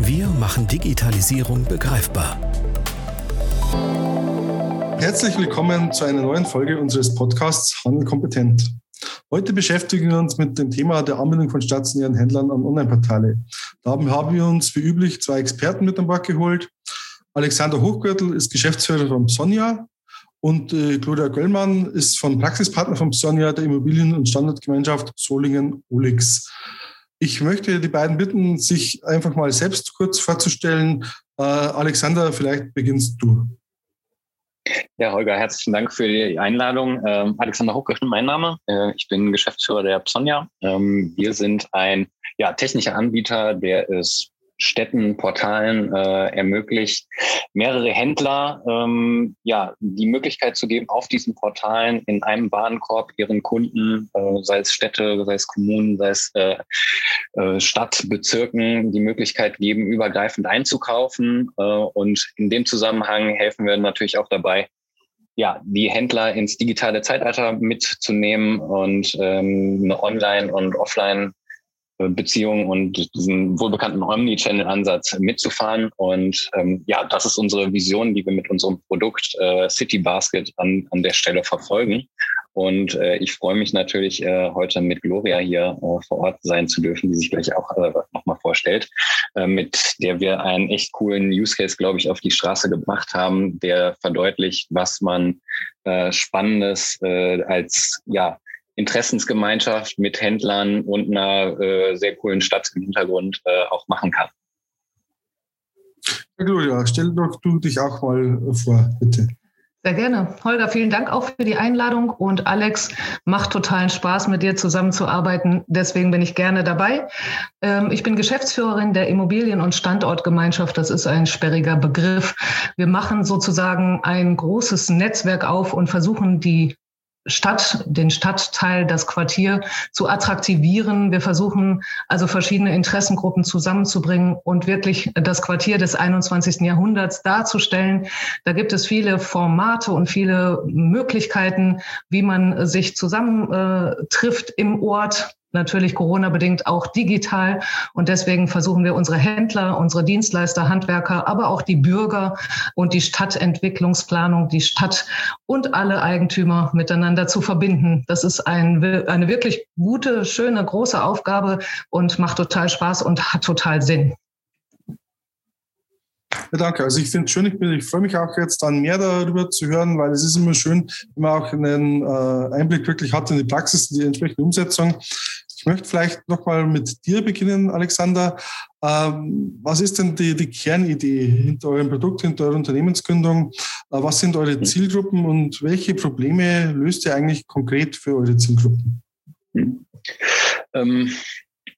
Wir machen Digitalisierung begreifbar. Herzlich willkommen zu einer neuen Folge unseres Podcasts Handel kompetent. Heute beschäftigen wir uns mit dem Thema der Anbindung von stationären Händlern an Online-Portale. Da haben wir uns wie üblich zwei Experten mit an Bord geholt. Alexander Hochgürtel ist Geschäftsführer von Sonja und äh, Claudia Göllmann ist von Praxispartner von Sonja der Immobilien- und Standardgemeinschaft Solingen-Ulix. Ich möchte die beiden bitten, sich einfach mal selbst kurz vorzustellen. Äh, Alexander, vielleicht beginnst du. Ja, Holger, herzlichen Dank für die Einladung. Ähm, Alexander Hochgöschen, mein Name. Äh, ich bin Geschäftsführer der Psonia. Ähm, wir sind ein ja, technischer Anbieter, der es Städten, Portalen äh, ermöglicht, mehrere Händler ähm, ja die Möglichkeit zu geben, auf diesen Portalen in einem Warenkorb ihren Kunden, äh, sei es Städte, sei es Kommunen, sei es äh, äh, Stadtbezirken, die Möglichkeit geben, übergreifend einzukaufen. Äh, und in dem Zusammenhang helfen wir natürlich auch dabei, ja, die Händler ins digitale Zeitalter mitzunehmen und ähm, eine Online- und Offline- Beziehung und diesen wohlbekannten Omni-Channel-Ansatz mitzufahren. Und ähm, ja, das ist unsere Vision, die wir mit unserem Produkt äh, City Basket an, an der Stelle verfolgen. Und äh, ich freue mich natürlich, äh, heute mit Gloria hier äh, vor Ort sein zu dürfen, die sich gleich auch äh, nochmal vorstellt, äh, mit der wir einen echt coolen Use Case, glaube ich, auf die Straße gebracht haben, der verdeutlicht, was man äh, Spannendes äh, als ja Interessensgemeinschaft mit Händlern und einer äh, sehr coolen Stadt im Hintergrund äh, auch machen kann. Ja, Gloria, stell doch du dich auch mal vor, bitte. Sehr gerne. Holger, vielen Dank auch für die Einladung. Und Alex, macht totalen Spaß, mit dir zusammenzuarbeiten. Deswegen bin ich gerne dabei. Ähm, ich bin Geschäftsführerin der Immobilien- und Standortgemeinschaft. Das ist ein sperriger Begriff. Wir machen sozusagen ein großes Netzwerk auf und versuchen, die Stadt, den Stadtteil, das Quartier zu attraktivieren. Wir versuchen also verschiedene Interessengruppen zusammenzubringen und wirklich das Quartier des 21. Jahrhunderts darzustellen. Da gibt es viele Formate und viele Möglichkeiten, wie man sich zusammentrifft im Ort natürlich Corona-bedingt auch digital. Und deswegen versuchen wir unsere Händler, unsere Dienstleister, Handwerker, aber auch die Bürger und die Stadtentwicklungsplanung, die Stadt und alle Eigentümer miteinander zu verbinden. Das ist ein, eine wirklich gute, schöne, große Aufgabe und macht total Spaß und hat total Sinn. Ja, danke. Also ich finde es schön, ich, bin, ich freue mich auch jetzt dann mehr darüber zu hören, weil es ist immer schön, wenn man auch einen äh, Einblick wirklich hat in die Praxis, in die entsprechende Umsetzung. Ich möchte vielleicht nochmal mit dir beginnen, Alexander. Ähm, was ist denn die, die, Kernidee hinter eurem Produkt, hinter eurer Unternehmensgründung? Äh, was sind eure Zielgruppen und welche Probleme löst ihr eigentlich konkret für eure Zielgruppen? Hm. Ähm,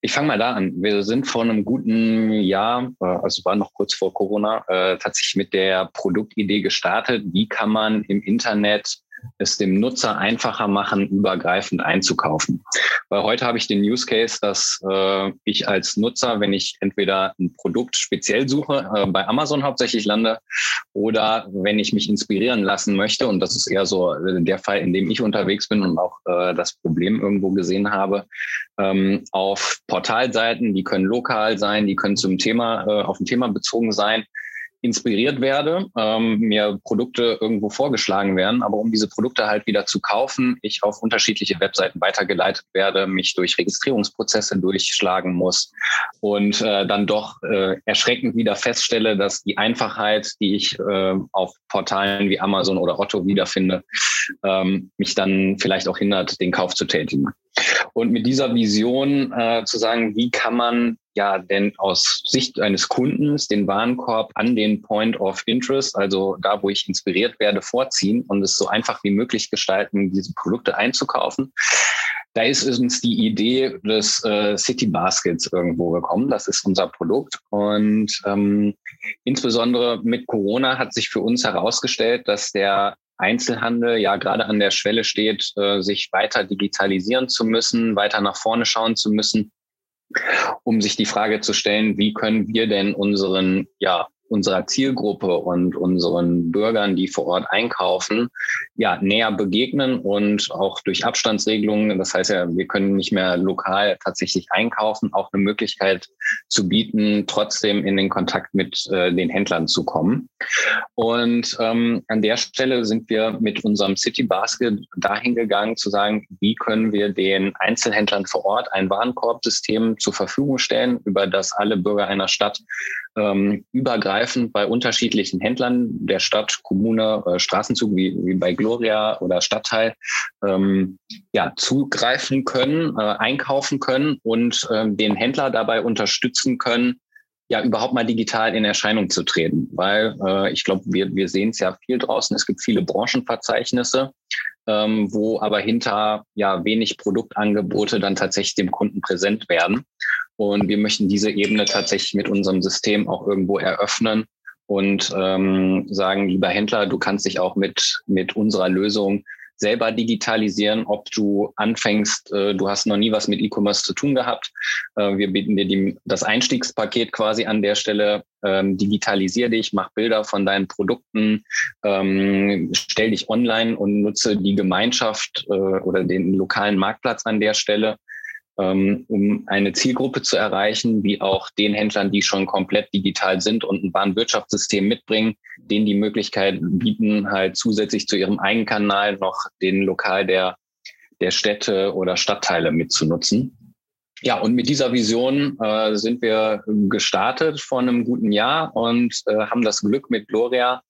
ich fange mal da an. Wir sind vor einem guten Jahr, äh, also war noch kurz vor Corona, äh, tatsächlich mit der Produktidee gestartet. Wie kann man im Internet es dem Nutzer einfacher machen, übergreifend einzukaufen. Weil heute habe ich den Use Case, dass äh, ich als Nutzer, wenn ich entweder ein Produkt speziell suche, äh, bei Amazon hauptsächlich lande, oder wenn ich mich inspirieren lassen möchte, und das ist eher so der Fall, in dem ich unterwegs bin und auch äh, das Problem irgendwo gesehen habe, ähm, auf Portalseiten, die können lokal sein, die können zum Thema, äh, auf ein Thema bezogen sein, inspiriert werde, ähm, mir Produkte irgendwo vorgeschlagen werden, aber um diese Produkte halt wieder zu kaufen, ich auf unterschiedliche Webseiten weitergeleitet werde, mich durch Registrierungsprozesse durchschlagen muss und äh, dann doch äh, erschreckend wieder feststelle, dass die Einfachheit, die ich äh, auf Portalen wie Amazon oder Otto wiederfinde, ähm, mich dann vielleicht auch hindert, den Kauf zu tätigen. Und mit dieser Vision äh, zu sagen, wie kann man ja denn aus Sicht eines Kundens den Warenkorb an den Point of Interest, also da, wo ich inspiriert werde, vorziehen und es so einfach wie möglich gestalten, diese Produkte einzukaufen. da ist uns die Idee des äh, City Baskets irgendwo gekommen. Das ist unser Produkt. Und ähm, insbesondere mit Corona hat sich für uns herausgestellt, dass der Einzelhandel ja gerade an der Schwelle steht, äh, sich weiter digitalisieren zu müssen, weiter nach vorne schauen zu müssen, um sich die Frage zu stellen, wie können wir denn unseren ja, unserer Zielgruppe und unseren Bürgern, die vor Ort einkaufen, ja, näher begegnen und auch durch Abstandsregelungen, das heißt ja, wir können nicht mehr lokal tatsächlich einkaufen, auch eine Möglichkeit zu bieten, trotzdem in den Kontakt mit äh, den Händlern zu kommen. Und ähm, an der Stelle sind wir mit unserem City Basket dahin gegangen, zu sagen, wie können wir den Einzelhändlern vor Ort ein Warenkorbsystem zur Verfügung stellen, über das alle Bürger einer Stadt ähm, übergreifend bei unterschiedlichen Händlern der Stadt, Kommune, äh, Straßenzug wie, wie bei Gloria oder Stadtteil ähm, ja, zugreifen können, äh, einkaufen können und äh, den Händler dabei unterstützen können, ja überhaupt mal digital in Erscheinung zu treten. Weil äh, ich glaube, wir, wir sehen es ja viel draußen. Es gibt viele Branchenverzeichnisse, ähm, wo aber hinter ja wenig Produktangebote dann tatsächlich dem Kunden präsent werden. Und wir möchten diese Ebene tatsächlich mit unserem System auch irgendwo eröffnen und ähm, sagen, lieber Händler, du kannst dich auch mit, mit unserer Lösung selber digitalisieren, ob du anfängst, äh, du hast noch nie was mit E-Commerce zu tun gehabt. Äh, wir bieten dir die, das Einstiegspaket quasi an der Stelle. Ähm, digitalisier dich, mach Bilder von deinen Produkten, ähm, stell dich online und nutze die Gemeinschaft äh, oder den lokalen Marktplatz an der Stelle um eine Zielgruppe zu erreichen, wie auch den Händlern, die schon komplett digital sind und ein Warenwirtschaftssystem mitbringen, denen die Möglichkeit bieten, halt zusätzlich zu ihrem Eigenkanal noch den Lokal der, der Städte oder Stadtteile mitzunutzen. Ja, und mit dieser Vision äh, sind wir gestartet vor einem guten Jahr und äh, haben das Glück mit Gloria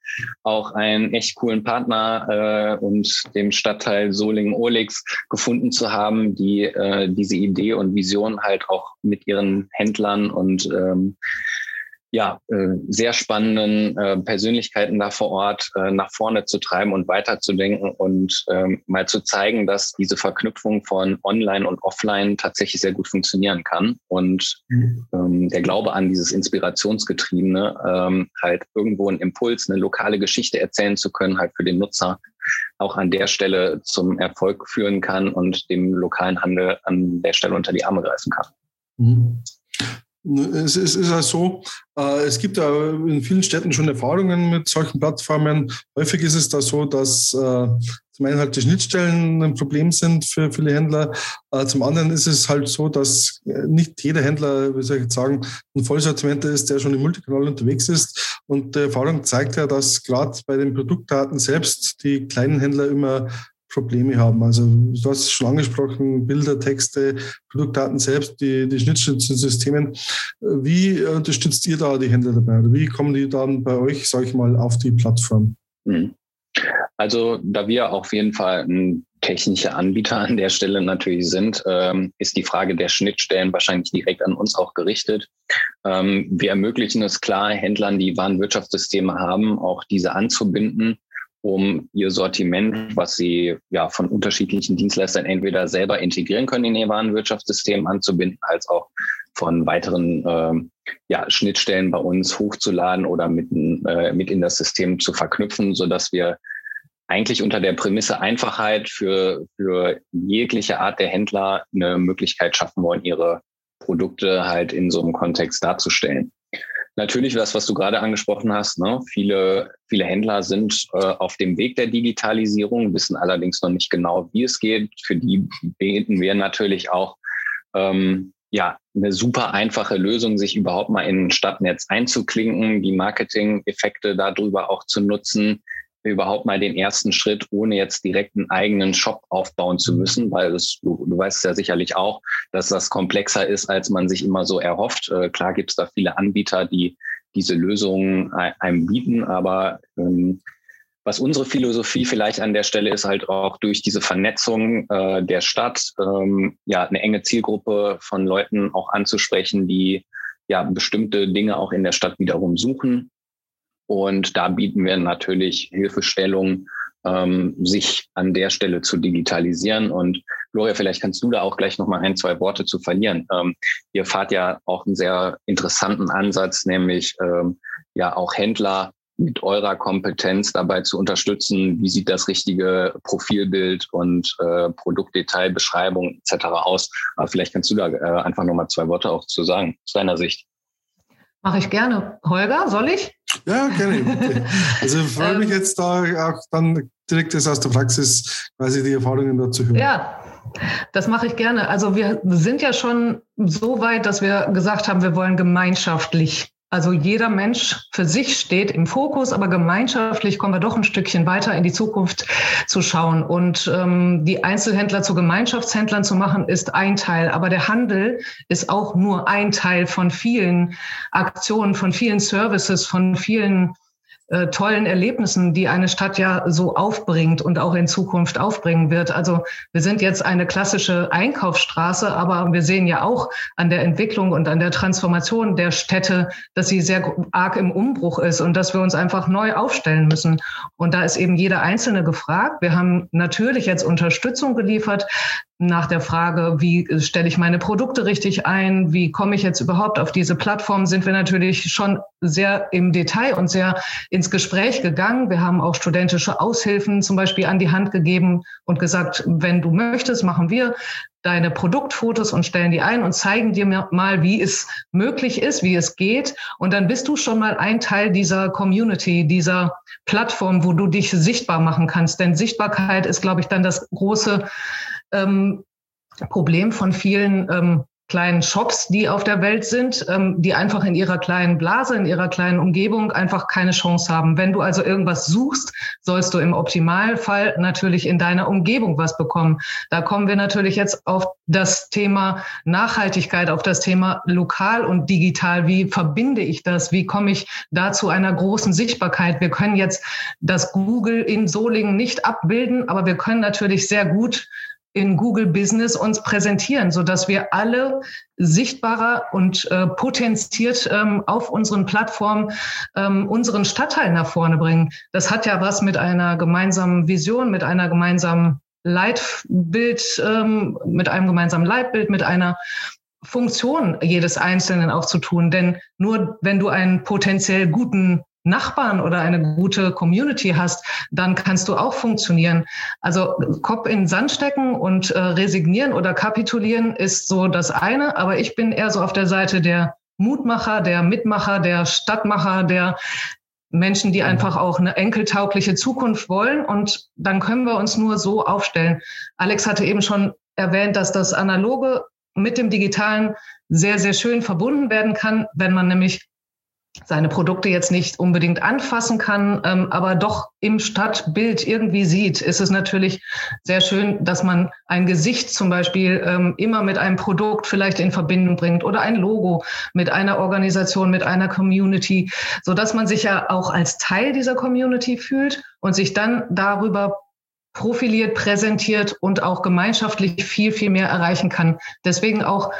auch einen echt coolen Partner äh, und dem Stadtteil Solingen-Olix gefunden zu haben, die äh, diese Idee und Vision halt auch mit ihren Händlern und ähm, ja, äh, sehr spannenden äh, Persönlichkeiten da vor Ort äh, nach vorne zu treiben und weiterzudenken und ähm, mal zu zeigen, dass diese Verknüpfung von Online und Offline tatsächlich sehr gut funktionieren kann. Und mhm. ähm, der Glaube an dieses Inspirationsgetriebene, ähm, halt irgendwo einen Impuls, eine lokale Geschichte erzählen zu können, halt für den Nutzer auch an der Stelle zum Erfolg führen kann und dem lokalen Handel an der Stelle unter die Arme greifen kann. Mhm. Es ist, ist ja so, äh, es gibt ja in vielen Städten schon Erfahrungen mit solchen Plattformen. Häufig ist es da so, dass äh, zum einen halt die Schnittstellen ein Problem sind für viele Händler. Äh, zum anderen ist es halt so, dass nicht jeder Händler, wie soll ich jetzt sagen, ein Vollsortiment ist, der schon im Multikanal unterwegs ist. Und die Erfahrung zeigt ja, dass gerade bei den Produktdaten selbst die kleinen Händler immer Probleme haben. Also du hast es schon angesprochen, Bilder, Texte, Produktdaten selbst, die, die Schnittstellen zu Systemen. Wie unterstützt ihr da die Händler dabei? Oder wie kommen die dann bei euch, sage ich mal, auf die Plattform? Mhm. Also da wir auf jeden Fall ein technischer Anbieter an der Stelle natürlich sind, ähm, ist die Frage der Schnittstellen wahrscheinlich direkt an uns auch gerichtet. Ähm, wir ermöglichen es klar, Händlern, die Warenwirtschaftssysteme haben, auch diese anzubinden um ihr Sortiment, was sie ja von unterschiedlichen Dienstleistern entweder selber integrieren können in ihr Warenwirtschaftssystem anzubinden, als auch von weiteren äh, ja, Schnittstellen bei uns hochzuladen oder mit, äh, mit in das System zu verknüpfen, so dass wir eigentlich unter der Prämisse Einfachheit für, für jegliche Art der Händler eine Möglichkeit schaffen wollen, ihre Produkte halt in so einem Kontext darzustellen. Natürlich das, was du gerade angesprochen hast. Ne? Viele, viele Händler sind äh, auf dem Weg der Digitalisierung, wissen allerdings noch nicht genau, wie es geht. Für die beten wir natürlich auch ähm, ja, eine super einfache Lösung, sich überhaupt mal in ein Stadtnetz einzuklinken, die Marketing-Effekte darüber auch zu nutzen, überhaupt mal den ersten Schritt, ohne jetzt direkt einen eigenen Shop aufbauen zu müssen, weil es, du, du weißt ja sicherlich auch, dass das komplexer ist, als man sich immer so erhofft. Äh, klar gibt es da viele Anbieter, die diese Lösungen einem bieten, aber ähm, was unsere Philosophie vielleicht an der Stelle ist, halt auch durch diese Vernetzung äh, der Stadt, ähm, ja, eine enge Zielgruppe von Leuten auch anzusprechen, die ja bestimmte Dinge auch in der Stadt wiederum suchen und da bieten wir natürlich Hilfestellung, ähm, sich an der Stelle zu digitalisieren. Und Gloria, vielleicht kannst du da auch gleich nochmal ein, zwei Worte zu verlieren. Ähm, ihr fahrt ja auch einen sehr interessanten Ansatz, nämlich ähm, ja auch Händler mit eurer Kompetenz dabei zu unterstützen, wie sieht das richtige Profilbild und äh, Produktdetailbeschreibung etc. aus. Aber vielleicht kannst du da äh, einfach nochmal zwei Worte auch zu sagen, aus deiner Sicht. Mache ich gerne. Holger, soll ich? Ja, gerne. Also ich freue mich ähm. jetzt da auch dann direkt aus der Praxis quasi die Erfahrungen dazu hören. Ja, das mache ich gerne. Also wir sind ja schon so weit, dass wir gesagt haben, wir wollen gemeinschaftlich also jeder Mensch für sich steht im Fokus, aber gemeinschaftlich kommen wir doch ein Stückchen weiter in die Zukunft zu schauen. Und ähm, die Einzelhändler zu Gemeinschaftshändlern zu machen, ist ein Teil. Aber der Handel ist auch nur ein Teil von vielen Aktionen, von vielen Services, von vielen äh, tollen Erlebnissen, die eine Stadt ja so aufbringt und auch in Zukunft aufbringen wird. Also wir sind jetzt eine klassische Einkaufsstraße, aber wir sehen ja auch an der Entwicklung und an der Transformation der Städte, dass sie sehr arg im Umbruch ist und dass wir uns einfach neu aufstellen müssen. Und da ist eben jeder Einzelne gefragt. Wir haben natürlich jetzt Unterstützung geliefert nach der Frage, wie stelle ich meine Produkte richtig ein, wie komme ich jetzt überhaupt auf diese Plattform, sind wir natürlich schon sehr im Detail und sehr ins Gespräch gegangen. Wir haben auch studentische Aushilfen zum Beispiel an die Hand gegeben und gesagt, wenn du möchtest, machen wir deine Produktfotos und stellen die ein und zeigen dir mal, wie es möglich ist, wie es geht. Und dann bist du schon mal ein Teil dieser Community, dieser Plattform, wo du dich sichtbar machen kannst. Denn Sichtbarkeit ist, glaube ich, dann das große ähm, Problem von vielen ähm, kleinen Shops, die auf der Welt sind, ähm, die einfach in ihrer kleinen Blase, in ihrer kleinen Umgebung einfach keine Chance haben. Wenn du also irgendwas suchst, sollst du im Optimalfall natürlich in deiner Umgebung was bekommen. Da kommen wir natürlich jetzt auf das Thema Nachhaltigkeit, auf das Thema lokal und digital. Wie verbinde ich das? Wie komme ich da zu einer großen Sichtbarkeit? Wir können jetzt das Google in Solingen nicht abbilden, aber wir können natürlich sehr gut in Google Business uns präsentieren, so dass wir alle sichtbarer und äh, potenziert ähm, auf unseren Plattformen ähm, unseren Stadtteil nach vorne bringen. Das hat ja was mit einer gemeinsamen Vision, mit einer gemeinsamen Leitbild, ähm, mit einem gemeinsamen Leitbild, mit einer Funktion jedes Einzelnen auch zu tun. Denn nur wenn du einen potenziell guten Nachbarn oder eine gute Community hast, dann kannst du auch funktionieren. Also Kopf in Sand stecken und äh, resignieren oder kapitulieren ist so das eine, aber ich bin eher so auf der Seite der Mutmacher, der Mitmacher, der Stadtmacher, der Menschen, die einfach auch eine enkeltaugliche Zukunft wollen. Und dann können wir uns nur so aufstellen. Alex hatte eben schon erwähnt, dass das Analoge mit dem Digitalen sehr, sehr schön verbunden werden kann, wenn man nämlich seine Produkte jetzt nicht unbedingt anfassen kann, ähm, aber doch im Stadtbild irgendwie sieht, ist es natürlich sehr schön, dass man ein Gesicht zum Beispiel ähm, immer mit einem Produkt vielleicht in Verbindung bringt oder ein Logo mit einer Organisation, mit einer Community, so dass man sich ja auch als Teil dieser Community fühlt und sich dann darüber profiliert, präsentiert und auch gemeinschaftlich viel, viel mehr erreichen kann. Deswegen auch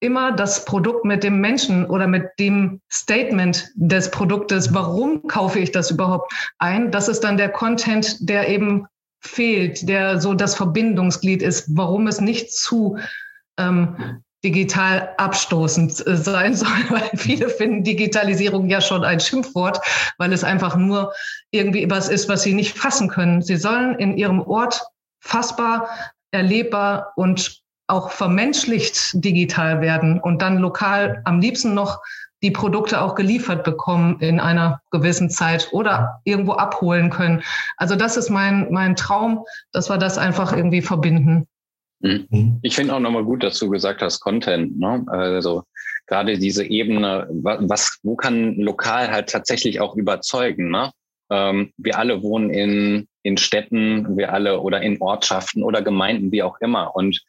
immer das Produkt mit dem Menschen oder mit dem Statement des Produktes, warum kaufe ich das überhaupt ein? Das ist dann der Content, der eben fehlt, der so das Verbindungsglied ist, warum es nicht zu ähm, digital abstoßend sein soll, weil viele finden Digitalisierung ja schon ein Schimpfwort, weil es einfach nur irgendwie was ist, was sie nicht fassen können. Sie sollen in ihrem Ort fassbar, erlebbar und auch vermenschlicht digital werden und dann lokal am liebsten noch die Produkte auch geliefert bekommen in einer gewissen Zeit oder irgendwo abholen können. Also das ist mein, mein Traum, dass wir das einfach irgendwie verbinden. Mhm. Ich finde auch nochmal gut, dass du gesagt hast, Content. Ne? Also gerade diese Ebene, was, wo kann lokal halt tatsächlich auch überzeugen? Ne? Ähm, wir alle wohnen in, in Städten, wir alle oder in Ortschaften oder Gemeinden, wie auch immer. Und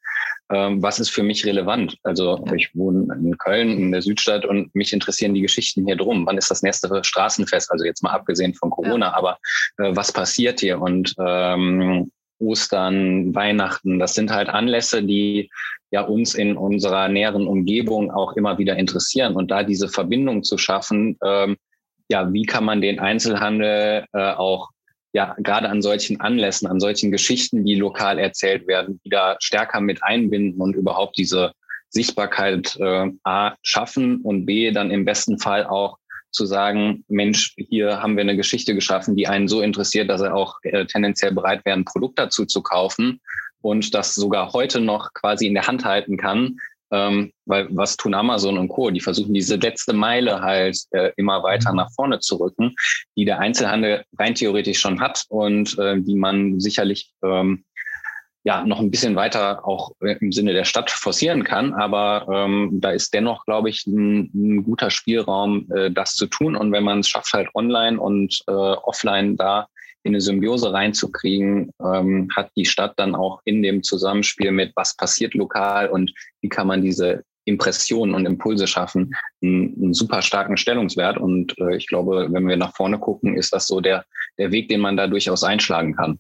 ähm, was ist für mich relevant? Also ich wohne in Köln, in der Südstadt und mich interessieren die Geschichten hier drum. Wann ist das nächste Straßenfest? Also jetzt mal abgesehen von Corona, ja. aber äh, was passiert hier? Und ähm, Ostern, Weihnachten, das sind halt Anlässe, die ja uns in unserer näheren Umgebung auch immer wieder interessieren. Und da diese Verbindung zu schaffen, ähm, ja, wie kann man den Einzelhandel äh, auch ja gerade an solchen Anlässen, an solchen Geschichten, die lokal erzählt werden, wieder stärker mit einbinden und überhaupt diese Sichtbarkeit äh, A schaffen und B dann im besten Fall auch zu sagen, Mensch, hier haben wir eine Geschichte geschaffen, die einen so interessiert, dass er auch äh, tendenziell bereit wäre, ein Produkt dazu zu kaufen und das sogar heute noch quasi in der Hand halten kann. Ähm, weil was tun Amazon und Co? Die versuchen diese letzte Meile halt äh, immer weiter nach vorne zu rücken, die der Einzelhandel rein theoretisch schon hat und äh, die man sicherlich ähm, ja noch ein bisschen weiter auch im Sinne der Stadt forcieren kann. Aber ähm, da ist dennoch, glaube ich, ein, ein guter Spielraum, äh, das zu tun. Und wenn man es schafft, halt online und äh, offline da in eine Symbiose reinzukriegen, ähm, hat die Stadt dann auch in dem Zusammenspiel mit, was passiert lokal und wie kann man diese Impressionen und Impulse schaffen, einen, einen super starken Stellungswert. Und äh, ich glaube, wenn wir nach vorne gucken, ist das so der, der Weg, den man da durchaus einschlagen kann.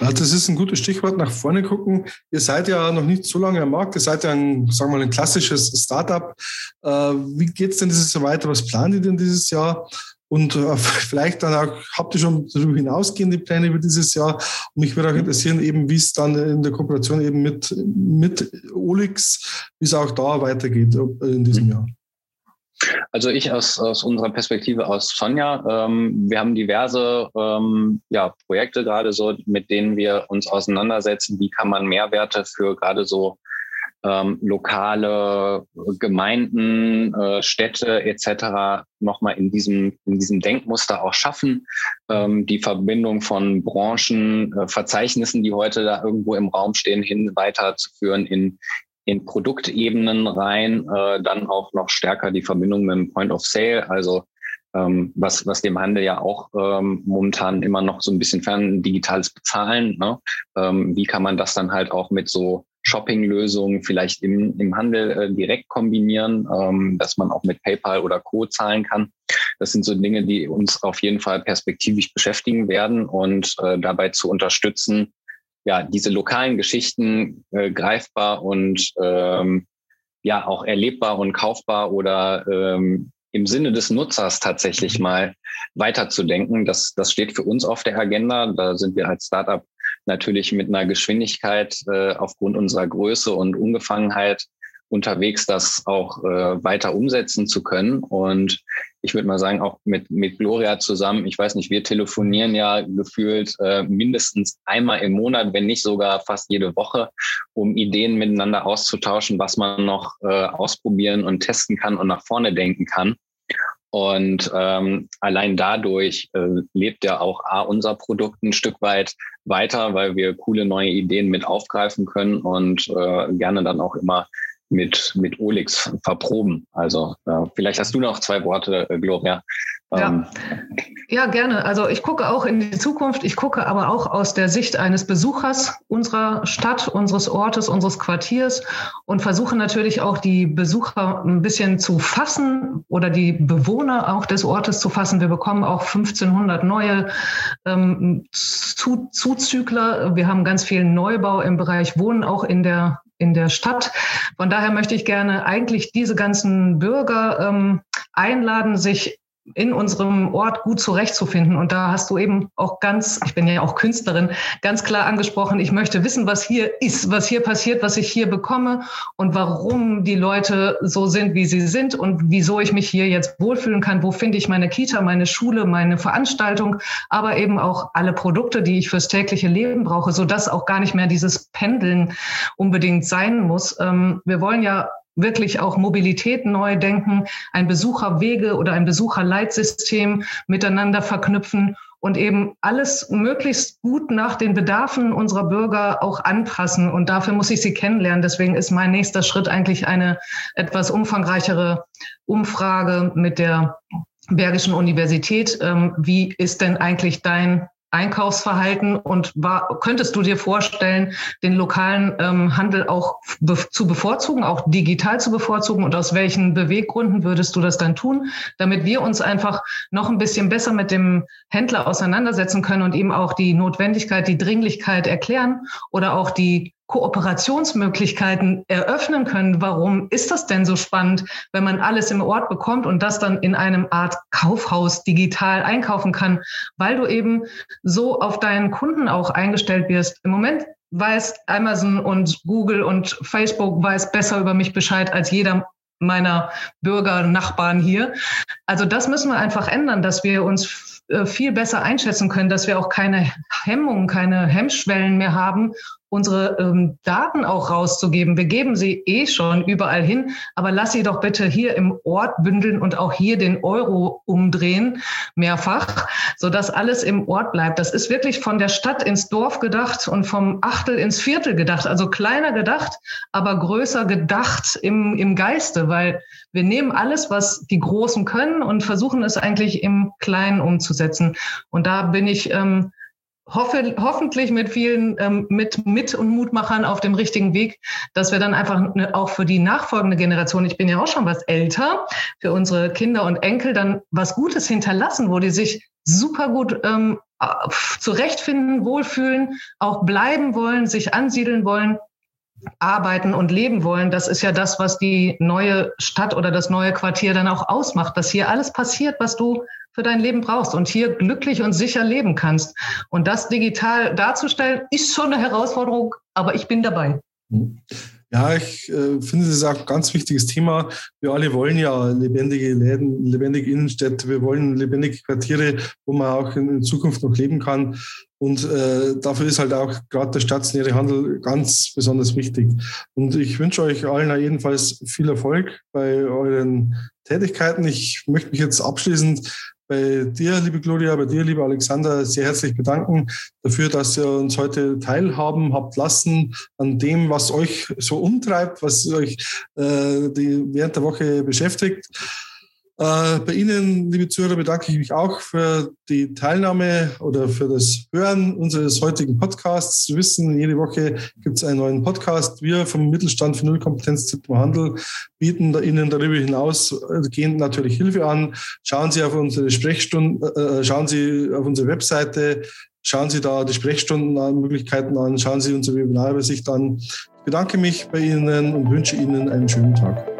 Das ist ein gutes Stichwort, nach vorne gucken. Ihr seid ja noch nicht so lange am Markt, ihr seid ja ein, sagen wir mal, ein klassisches Startup. Äh, wie geht es denn dieses Jahr weiter? Was plant ihr denn dieses Jahr? Und äh, vielleicht dann auch, habt ihr schon darüber hinausgehende Pläne über dieses Jahr? Und mich würde auch interessieren, eben wie es dann in der Kooperation eben mit, mit Olix, wie es auch da weitergeht in diesem Jahr. Also ich aus, aus unserer Perspektive aus Sonja, ähm, wir haben diverse ähm, ja, Projekte gerade so, mit denen wir uns auseinandersetzen. Wie kann man Mehrwerte für gerade so ähm, lokale Gemeinden, äh, Städte etc. nochmal in diesem, in diesem Denkmuster auch schaffen. Ähm, die Verbindung von Branchen, äh, Verzeichnissen, die heute da irgendwo im Raum stehen, hin weiterzuführen in, in Produktebenen rein, äh, dann auch noch stärker die Verbindung mit dem Point of Sale, also ähm, was, was dem Handel ja auch ähm, momentan immer noch so ein bisschen fern digitales Bezahlen. Ne? Ähm, wie kann man das dann halt auch mit so Shopping-Lösungen vielleicht im, im Handel äh, direkt kombinieren, ähm, dass man auch mit PayPal oder Co. zahlen kann. Das sind so Dinge, die uns auf jeden Fall perspektivisch beschäftigen werden und äh, dabei zu unterstützen, ja, diese lokalen Geschichten äh, greifbar und ähm, ja auch erlebbar und kaufbar oder ähm, im Sinne des Nutzers tatsächlich mal weiterzudenken. Das, das steht für uns auf der Agenda. Da sind wir als Startup natürlich mit einer Geschwindigkeit äh, aufgrund unserer Größe und Ungefangenheit unterwegs, das auch äh, weiter umsetzen zu können. Und ich würde mal sagen, auch mit, mit Gloria zusammen, ich weiß nicht, wir telefonieren ja gefühlt äh, mindestens einmal im Monat, wenn nicht sogar fast jede Woche, um Ideen miteinander auszutauschen, was man noch äh, ausprobieren und testen kann und nach vorne denken kann. Und ähm, allein dadurch äh, lebt ja auch A, unser Produkt ein Stück weit weiter, weil wir coole neue Ideen mit aufgreifen können und äh, gerne dann auch immer mit, mit Olix verproben. Also äh, vielleicht hast du noch zwei Worte, äh, Gloria. Ja. Ähm, ja, gerne. Also ich gucke auch in die Zukunft. Ich gucke aber auch aus der Sicht eines Besuchers unserer Stadt, unseres Ortes, unseres Quartiers und versuche natürlich auch die Besucher ein bisschen zu fassen oder die Bewohner auch des Ortes zu fassen. Wir bekommen auch 1500 neue ähm, Zuzügler. Wir haben ganz viel Neubau im Bereich Wohnen auch in der in der Stadt. Von daher möchte ich gerne eigentlich diese ganzen Bürger ähm, einladen, sich in unserem Ort gut zurechtzufinden. Und da hast du eben auch ganz, ich bin ja auch Künstlerin, ganz klar angesprochen, ich möchte wissen, was hier ist, was hier passiert, was ich hier bekomme und warum die Leute so sind, wie sie sind und wieso ich mich hier jetzt wohlfühlen kann. Wo finde ich meine Kita, meine Schule, meine Veranstaltung, aber eben auch alle Produkte, die ich fürs tägliche Leben brauche, sodass auch gar nicht mehr dieses Pendeln unbedingt sein muss. Ähm, wir wollen ja wirklich auch Mobilität neu denken, ein Besucherwege oder ein Besucherleitsystem miteinander verknüpfen und eben alles möglichst gut nach den Bedarfen unserer Bürger auch anpassen. Und dafür muss ich sie kennenlernen. Deswegen ist mein nächster Schritt eigentlich eine etwas umfangreichere Umfrage mit der Bergischen Universität. Ähm, wie ist denn eigentlich dein Einkaufsverhalten und war, könntest du dir vorstellen, den lokalen ähm, Handel auch be zu bevorzugen, auch digital zu bevorzugen? Und aus welchen Beweggründen würdest du das dann tun, damit wir uns einfach noch ein bisschen besser mit dem Händler auseinandersetzen können und ihm auch die Notwendigkeit, die Dringlichkeit erklären oder auch die Kooperationsmöglichkeiten eröffnen können. Warum ist das denn so spannend, wenn man alles im Ort bekommt und das dann in einem Art Kaufhaus digital einkaufen kann, weil du eben so auf deinen Kunden auch eingestellt wirst. Im Moment weiß Amazon und Google und Facebook weiß besser über mich Bescheid als jeder meiner Bürger, Nachbarn hier. Also das müssen wir einfach ändern, dass wir uns äh, viel besser einschätzen können, dass wir auch keine Hemmungen, keine Hemmschwellen mehr haben, unsere ähm, Daten auch rauszugeben. Wir geben sie eh schon überall hin, aber lass sie doch bitte hier im Ort bündeln und auch hier den Euro umdrehen, mehrfach, sodass alles im Ort bleibt. Das ist wirklich von der Stadt ins Dorf gedacht und vom Achtel ins Viertel gedacht. Also kleiner gedacht, aber größer gedacht im, im Geiste, weil wir nehmen alles, was die Großen können und versuchen es eigentlich im Kleinen umzusetzen. Und da bin ich ähm, hoffe, hoffentlich mit vielen ähm, mit, mit und Mutmachern auf dem richtigen Weg, dass wir dann einfach ne, auch für die nachfolgende Generation, ich bin ja auch schon was älter, für unsere Kinder und Enkel dann was Gutes hinterlassen, wo die sich super gut ähm, zurechtfinden, wohlfühlen, auch bleiben wollen, sich ansiedeln wollen arbeiten und leben wollen, das ist ja das, was die neue Stadt oder das neue Quartier dann auch ausmacht, dass hier alles passiert, was du für dein Leben brauchst und hier glücklich und sicher leben kannst. Und das digital darzustellen, ist schon eine Herausforderung, aber ich bin dabei. Ja, ich äh, finde, das ist auch ein ganz wichtiges Thema. Wir alle wollen ja lebendige Läden, lebendige Innenstädte. Wir wollen lebendige Quartiere, wo man auch in, in Zukunft noch leben kann. Und äh, dafür ist halt auch gerade der stationäre Handel ganz besonders wichtig. Und ich wünsche euch allen jedenfalls viel Erfolg bei euren Tätigkeiten. Ich möchte mich jetzt abschließend bei dir, liebe Gloria, bei dir, lieber Alexander, sehr herzlich bedanken dafür, dass ihr uns heute teilhaben habt lassen an dem, was euch so umtreibt, was euch äh, die, während der Woche beschäftigt. Äh, bei Ihnen, liebe Zuhörer, bedanke ich mich auch für die Teilnahme oder für das Hören unseres heutigen Podcasts. Sie wissen, jede Woche gibt es einen neuen Podcast. Wir vom Mittelstand für Nullkompetenzzentrum Handel bieten Ihnen darüber hinaus äh, gehend natürlich Hilfe an. Schauen Sie auf unsere Sprechstunden, äh, schauen Sie auf unsere Webseite, schauen Sie da die Sprechstundenmöglichkeiten an, schauen Sie unsere Webinarübersicht an. Ich bedanke mich bei Ihnen und wünsche Ihnen einen schönen Tag.